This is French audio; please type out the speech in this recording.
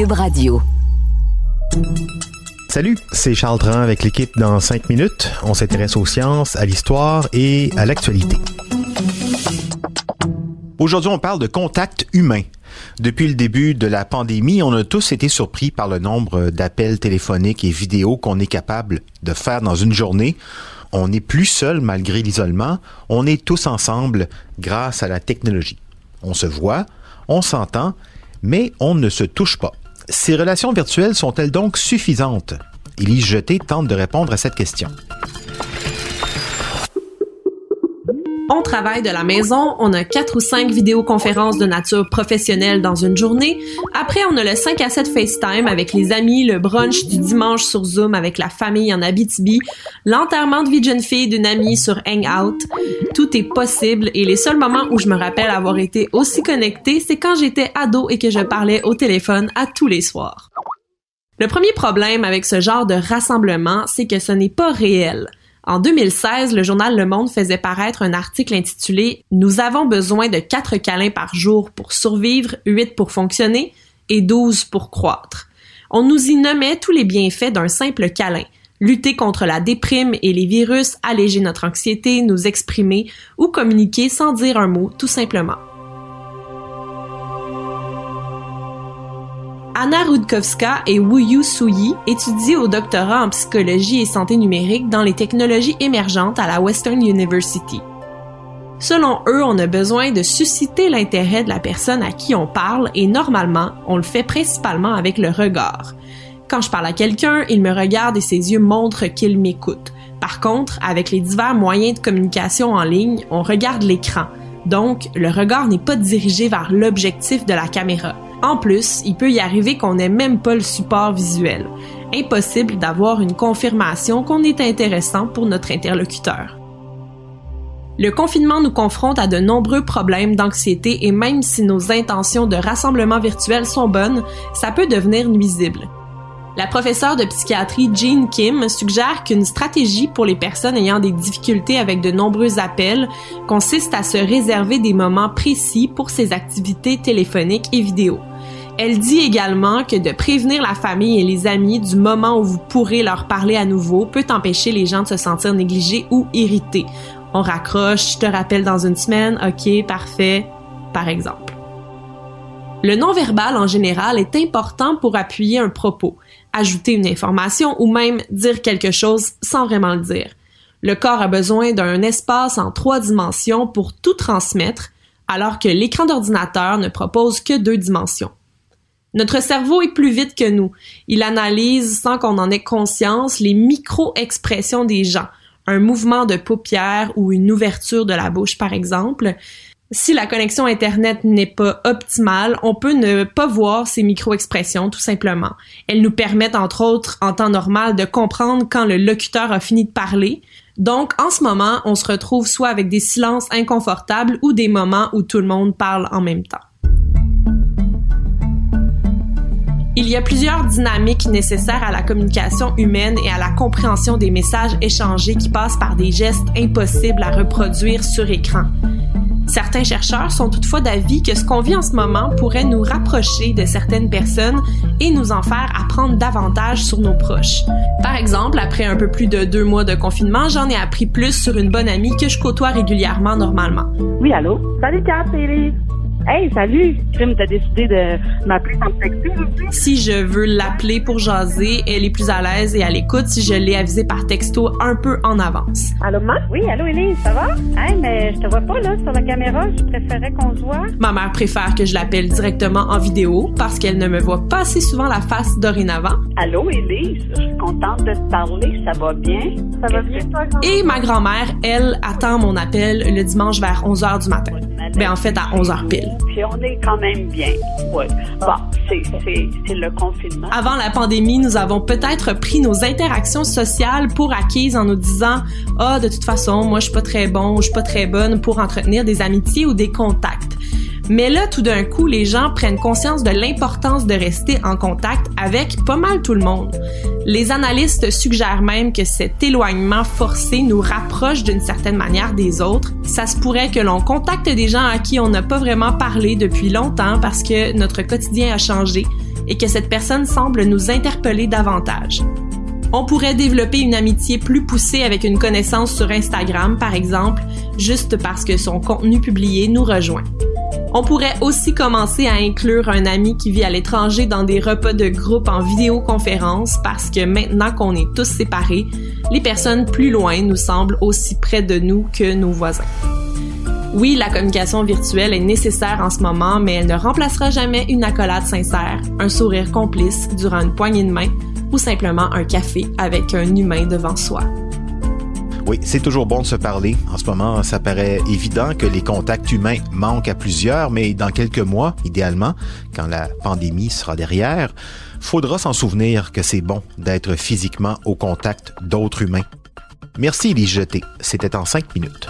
Cube Radio. Salut, c'est Charles Dran avec l'équipe dans 5 minutes. On s'intéresse aux sciences, à l'histoire et à l'actualité. Aujourd'hui, on parle de contact humain. Depuis le début de la pandémie, on a tous été surpris par le nombre d'appels téléphoniques et vidéos qu'on est capable de faire dans une journée. On n'est plus seul malgré l'isolement, on est tous ensemble grâce à la technologie. On se voit, on s'entend, mais on ne se touche pas. Ces relations virtuelles sont-elles donc suffisantes? Élise Jeté tente de répondre à cette question. On travaille de la maison, on a quatre ou cinq vidéoconférences de nature professionnelle dans une journée. Après, on a le 5 à 7 FaceTime avec les amis, le brunch du dimanche sur Zoom avec la famille en Abitibi, l'enterrement de vie de jeune fille d'une amie sur Hangout. Tout est possible et les seuls moments où je me rappelle avoir été aussi connectée, c'est quand j'étais ado et que je parlais au téléphone à tous les soirs. Le premier problème avec ce genre de rassemblement, c'est que ce n'est pas réel. En 2016, le journal Le Monde faisait paraître un article intitulé Nous avons besoin de 4 câlins par jour pour survivre, 8 pour fonctionner et 12 pour croître. On nous y nommait tous les bienfaits d'un simple câlin. Lutter contre la déprime et les virus, alléger notre anxiété, nous exprimer ou communiquer sans dire un mot, tout simplement. Anna Rudkowska et Wu Suyi étudient au doctorat en psychologie et santé numérique dans les technologies émergentes à la Western University. Selon eux, on a besoin de susciter l'intérêt de la personne à qui on parle et normalement, on le fait principalement avec le regard. Quand je parle à quelqu'un, il me regarde et ses yeux montrent qu'il m'écoute. Par contre, avec les divers moyens de communication en ligne, on regarde l'écran. Donc, le regard n'est pas dirigé vers l'objectif de la caméra. En plus, il peut y arriver qu'on n'ait même pas le support visuel. Impossible d'avoir une confirmation qu'on est intéressant pour notre interlocuteur. Le confinement nous confronte à de nombreux problèmes d'anxiété et même si nos intentions de rassemblement virtuel sont bonnes, ça peut devenir nuisible. La professeure de psychiatrie Jean Kim suggère qu'une stratégie pour les personnes ayant des difficultés avec de nombreux appels consiste à se réserver des moments précis pour ces activités téléphoniques et vidéo. Elle dit également que de prévenir la famille et les amis du moment où vous pourrez leur parler à nouveau peut empêcher les gens de se sentir négligés ou irrités. On raccroche, je te rappelle dans une semaine, ok, parfait, par exemple. Le non-verbal en général est important pour appuyer un propos, ajouter une information ou même dire quelque chose sans vraiment le dire. Le corps a besoin d'un espace en trois dimensions pour tout transmettre, alors que l'écran d'ordinateur ne propose que deux dimensions. Notre cerveau est plus vite que nous. Il analyse sans qu'on en ait conscience les micro-expressions des gens, un mouvement de paupières ou une ouverture de la bouche par exemple. Si la connexion Internet n'est pas optimale, on peut ne pas voir ces micro-expressions tout simplement. Elles nous permettent entre autres en temps normal de comprendre quand le locuteur a fini de parler. Donc en ce moment, on se retrouve soit avec des silences inconfortables ou des moments où tout le monde parle en même temps. Il y a plusieurs dynamiques nécessaires à la communication humaine et à la compréhension des messages échangés qui passent par des gestes impossibles à reproduire sur écran. Certains chercheurs sont toutefois d'avis que ce qu'on vit en ce moment pourrait nous rapprocher de certaines personnes et nous en faire apprendre davantage sur nos proches. Par exemple, après un peu plus de deux mois de confinement, j'en ai appris plus sur une bonne amie que je côtoie régulièrement normalement. Oui, allô? Salut, Kat, Hey, salut! Crime, t'as décidé de m'appeler sans me texter Si je veux l'appeler pour jaser, elle est plus à l'aise et à l'écoute si je l'ai avisé par texto un peu en avance. Allô, maman? Oui, allô, Elise, ça va? Hey, mais je te vois pas, là, sur la caméra. Je préférais qu'on se voit. Ma mère préfère que je l'appelle directement en vidéo parce qu'elle ne me voit pas assez souvent la face dorénavant. Allô, Elise? Je suis contente de te parler. Ça va bien? Ça va bien, toi, Et ma grand-mère, elle, attend mon appel le dimanche vers 11 h du matin. Ben, en fait, à 11 h pile. Puis on est quand même bien. Oui. Bon, c'est le confinement. Avant la pandémie, nous avons peut-être pris nos interactions sociales pour acquises en nous disant Ah, oh, de toute façon, moi, je suis pas très bon je suis pas très bonne pour entretenir des amitiés ou des contacts. Mais là, tout d'un coup, les gens prennent conscience de l'importance de rester en contact avec pas mal tout le monde. Les analystes suggèrent même que cet éloignement forcé nous rapproche d'une certaine manière des autres. Ça se pourrait que l'on contacte des gens à qui on n'a pas vraiment parlé depuis longtemps parce que notre quotidien a changé et que cette personne semble nous interpeller davantage. On pourrait développer une amitié plus poussée avec une connaissance sur Instagram, par exemple, juste parce que son contenu publié nous rejoint. On pourrait aussi commencer à inclure un ami qui vit à l'étranger dans des repas de groupe en vidéoconférence parce que maintenant qu'on est tous séparés, les personnes plus loin nous semblent aussi près de nous que nos voisins. Oui, la communication virtuelle est nécessaire en ce moment, mais elle ne remplacera jamais une accolade sincère, un sourire complice durant une poignée de main ou simplement un café avec un humain devant soi. Oui, c'est toujours bon de se parler. En ce moment, ça paraît évident que les contacts humains manquent à plusieurs, mais dans quelques mois, idéalement, quand la pandémie sera derrière, faudra s'en souvenir que c'est bon d'être physiquement au contact d'autres humains. Merci Elise Jeté. C'était en cinq minutes.